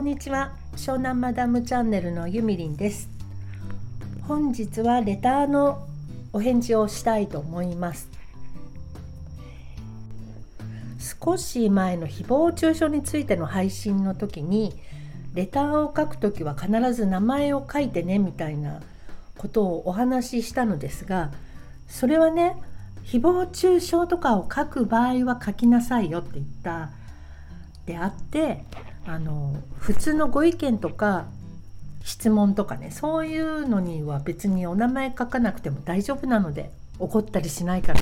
こんにちは。湘南マダムチャンネルのゆみりんです。本日はレターのお返事をしたいと思います。少し前の誹謗中傷についての配信の時にレターを書く時は必ず名前を書いてねみたいなことをお話ししたのですがそれはね誹謗中傷とかを書く場合は書きなさいよって言ったであってあの普通のご意見とか質問とかねそういうのには別にお名前書かなくても大丈夫なので怒ったりしないから。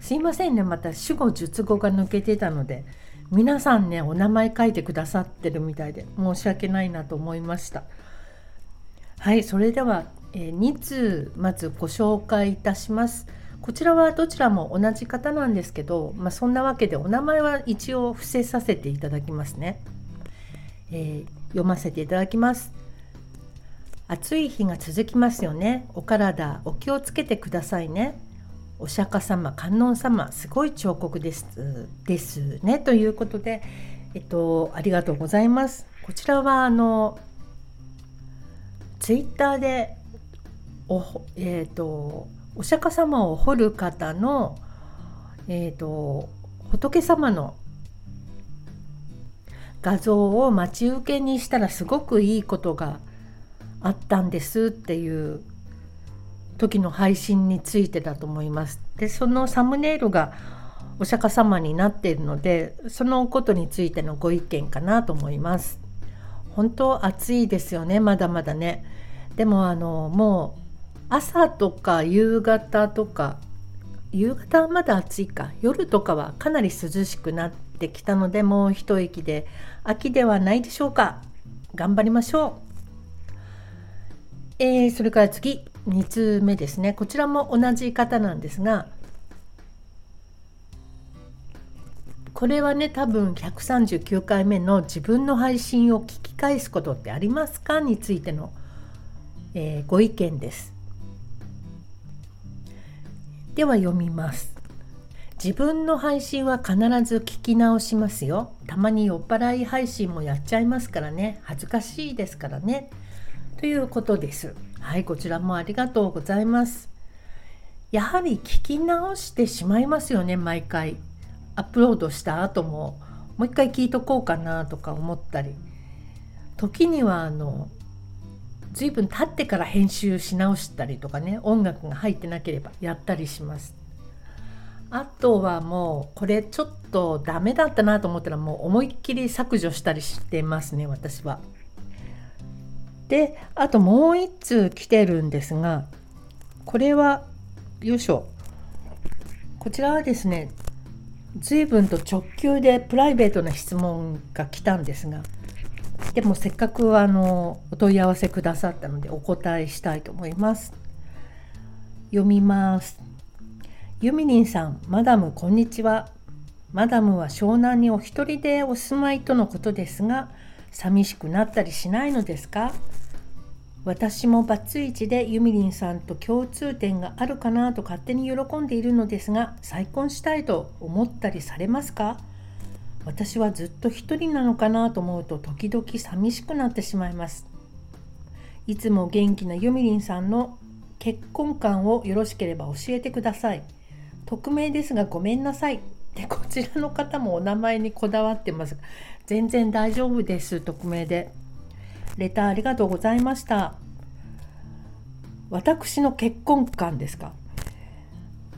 すいませんねまた主語述語が抜けてたので皆さんねお名前書いてくださってるみたいで申し訳ないなと思いました。はいそれでは、えー、2通まずご紹介いたします。こちらはどちらも同じ方なんですけど、まあ、そんなわけでお名前は一応伏せさせていただきますね、えー、読ませていただきます。暑い日が続きますよね。お体お気をつけてくださいね。お釈迦様観音様すごい彫刻ですですね。ということでえっとありがとうございます。こちらはあのツイッターでおえっ、とお釈迦様を彫る方のえっ、と仏様の画像を待ち受けにしたらすごくいいことがあったんですっていう時の配信についてだと思います。でそのサムネイルがお釈迦様になっているのでそのことについてのご意見かなと思います。本当暑いですよねまだまだね。でもあのもう朝とか夕方とか夕方はまだ暑いか夜とかはかなり涼しくなってきたのでもう一息で秋ではないでしょうか。頑張りましょう。えー、それから次2通目ですね。こちらも同じ方なんですがこれはね多分139回目の自分の配信を聞き返すことってありますかについての、えー、ご意見です。では読みます。自分の配信は必ず聞き直しますよたまに酔っ払い配信もやっちゃいますからね恥ずかしいですからねということです。はい、こちらもありがとうございます。やはり聞き直してしまいますよね、毎回。アップロードした後も、もう一回聞いとこうかなとか思ったり。時には、あの、随分経ってから編集し直したりとかね、音楽が入ってなければやったりします。あとはもうこれちょっとダメだったなと思ったらもう思いっきり削除したりしてますね私は。であともう1通来てるんですがこれはよいしょ。こちらはですね随分と直球でプライベートな質問が来たんですがでもせっかくあのお問い合わせくださったのでお答えしたいと思います。読みます。ユミニンさんマダムこんにちは。マダムは湘南にお一人でお住まいとのことですが寂しくなったりしないのですか？私もバツイチでユミリンさんと共通点があるかなと勝手に喜んでいるのですが再婚したいと思ったりされますか？私はずっと一人なのかなと思うと時々寂しくなってしまいます。いつも元気なユミリンさんの結婚観をよろしければ教えてください。匿名ですがごめんなさいでこちらの方もお名前にこだわってます全然大丈夫です匿名でレターありがとうございました。私の結婚観ですか？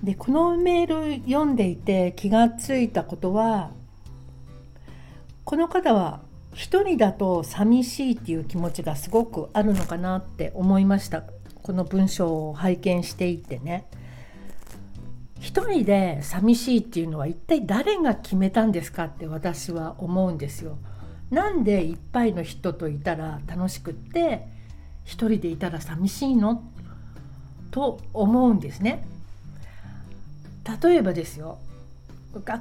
で、このメール読んでいて気がついたことは、この方は一人だと寂しいっていう気持ちがすごくあるのかなって思いました。この文章を拝見していてね。一人で寂しいっていうのは一体誰が決めたんですかって私は思うんですよ。なんでいっぱいの人といたら楽しくって一人でいたら寂しいの？と思うんですね。例えばですよ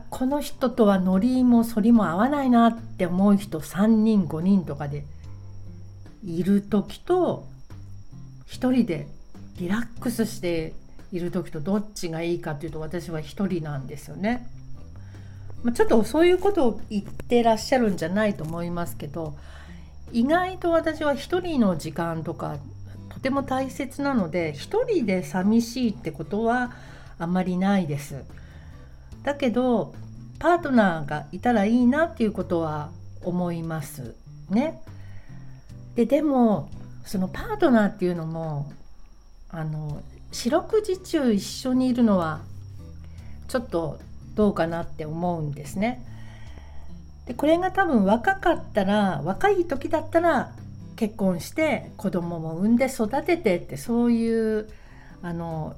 この人とはノリも反りも合わないなって思う人3人5人とかでいる時と一人でリラックスしている時とどっちがいいかっていうと私は一人なんですよね。まあ、ちょっとそういうことを言ってらっしゃるんじゃないと思いますけど意外と私は一人の時間とかとても大切なので一人で寂しいってことはあまりないです。だけどパートナーがいたらいいなっていうことは思いますね。ででもそのパートナーっていうのもあの四六時中一緒にいるのはちょっとどうかなって思うんですね。でこれが多分若かったら若い時だったら結婚して子供も産んで育ててってそういうあの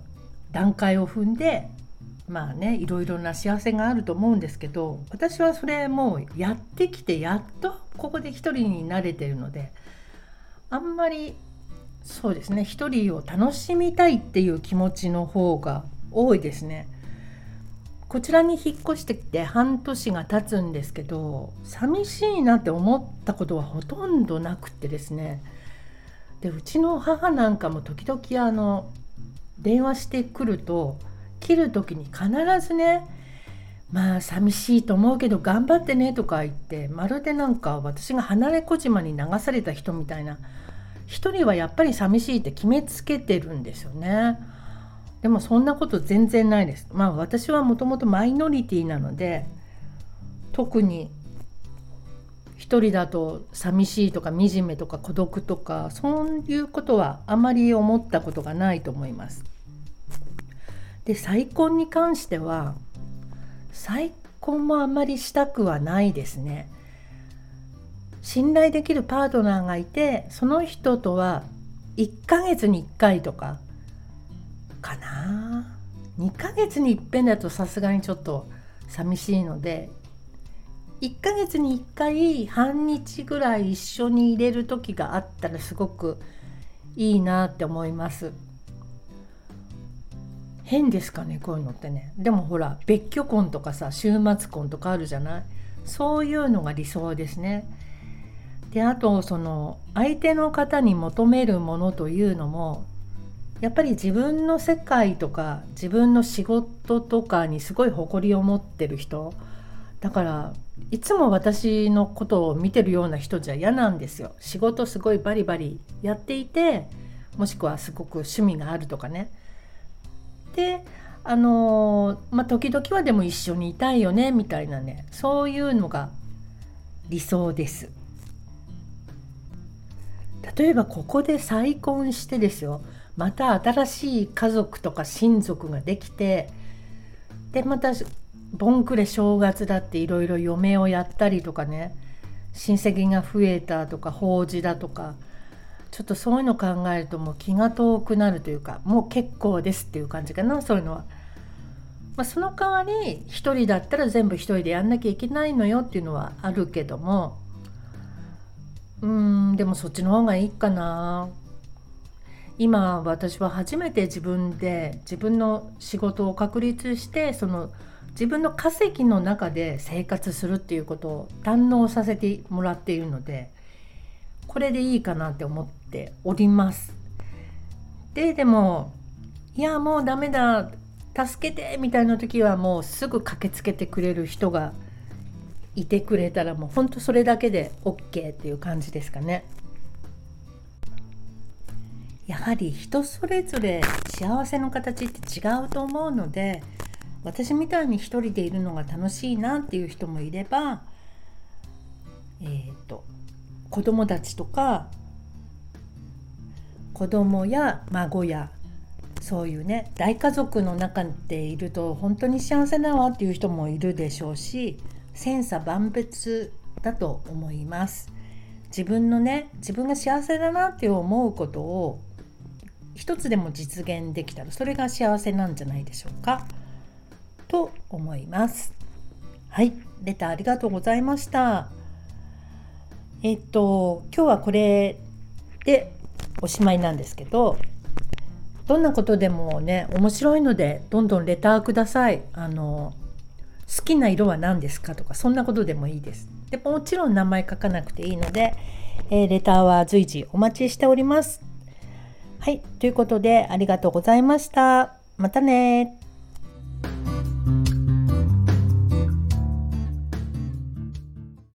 段階を踏んでまあねいろいろな幸せがあると思うんですけど私はそれもうやってきてやっとここで一人になれてるのであんまりそうですね一人を楽しみたいっていう気持ちの方が多いですね。こちらに引っ越してきて半年が経つんですけど寂しいなって思ったことはほとんどなくってですねでうちの母なんかも時々あの電話してくると切る時に必ずねまあ寂しいと思うけど頑張ってねとか言ってまるでなんか私が離れ小島に流された人みたいな一人はやっぱり寂しいって決めつけてるんですよね。でもそんなこと全然ないです。まあ私はもともとマイノリティなので特に一人だと寂しいとか惨めとか孤独とかそういうことはあまり思ったことがないと思います。で再婚に関しては再婚もあまりしたくはないですね。信頼できるパートナーがいてその人とは1ヶ月に1回とかかな。2ヶ月にいっぺんだとさすがにちょっと寂しいので1ヶ月に1回半日ぐらい一緒に入れる時があったらすごくいいなって思います。変ですかねこういうのってね。でもほら別居婚とかさ週末婚とかあるじゃない。そういうのが理想ですね。であとその相手の方に求めるものというのもやっぱり自分の世界とか自分の仕事とかにすごい誇りを持ってる人だからいつも私のことを見てるような人じゃ嫌なんですよ。仕事すごいバリバリやっていてもしくはすごく趣味があるとかね。であのまあ時々はでも一緒にいたいよねみたいなね。そういうのが理想です。例えばここで再婚してですよ。また新しい家族とか親族ができてでまたボンクレ正月だっていろいろ嫁をやったりとかね。親戚が増えたとか法事だとか。ちょっとそういうの考えるともう気が遠くなるというかもう結構ですっていう感じかなそういうのは。まあ、その代わり1人だったら全部1人でやんなきゃいけないのよっていうのはあるけども。うんでもそっちの方がいいかな今私は初めて自分で自分の仕事を確立してその自分の稼ぎの中で生活するっていうことを堪能させてもらっているのでこれでいいかなって思っております。ででもいやもうダメだ助けてみたいな時はもうすぐ駆けつけてくれる人がいてくれたらもうほんとそれだけで OK っていう感じですかね。やはり人それぞれ幸せの形って違うと思うので私みたいに一人でいるのが楽しいなっていう人もいれば、えーと、子供たちとか子供や孫やそういうね大家族の中でいると本当に幸せだわっていう人もいるでしょうし千差万別だと思います。自分のね自分が幸せだなって思うことを一つでも実現できたらそれが幸せなんじゃないでしょうか。と思います。はい。レターありがとうございました。えっと今日はこれでおしまいなんですけどどんなことでもね面白いのでどんどんレターください。あの好きな色は何ですかとかそんなことでもいいです。でもちろん名前書かなくていいので、えー、レターは随時お待ちしております。はい、ということでありがとうございました。またね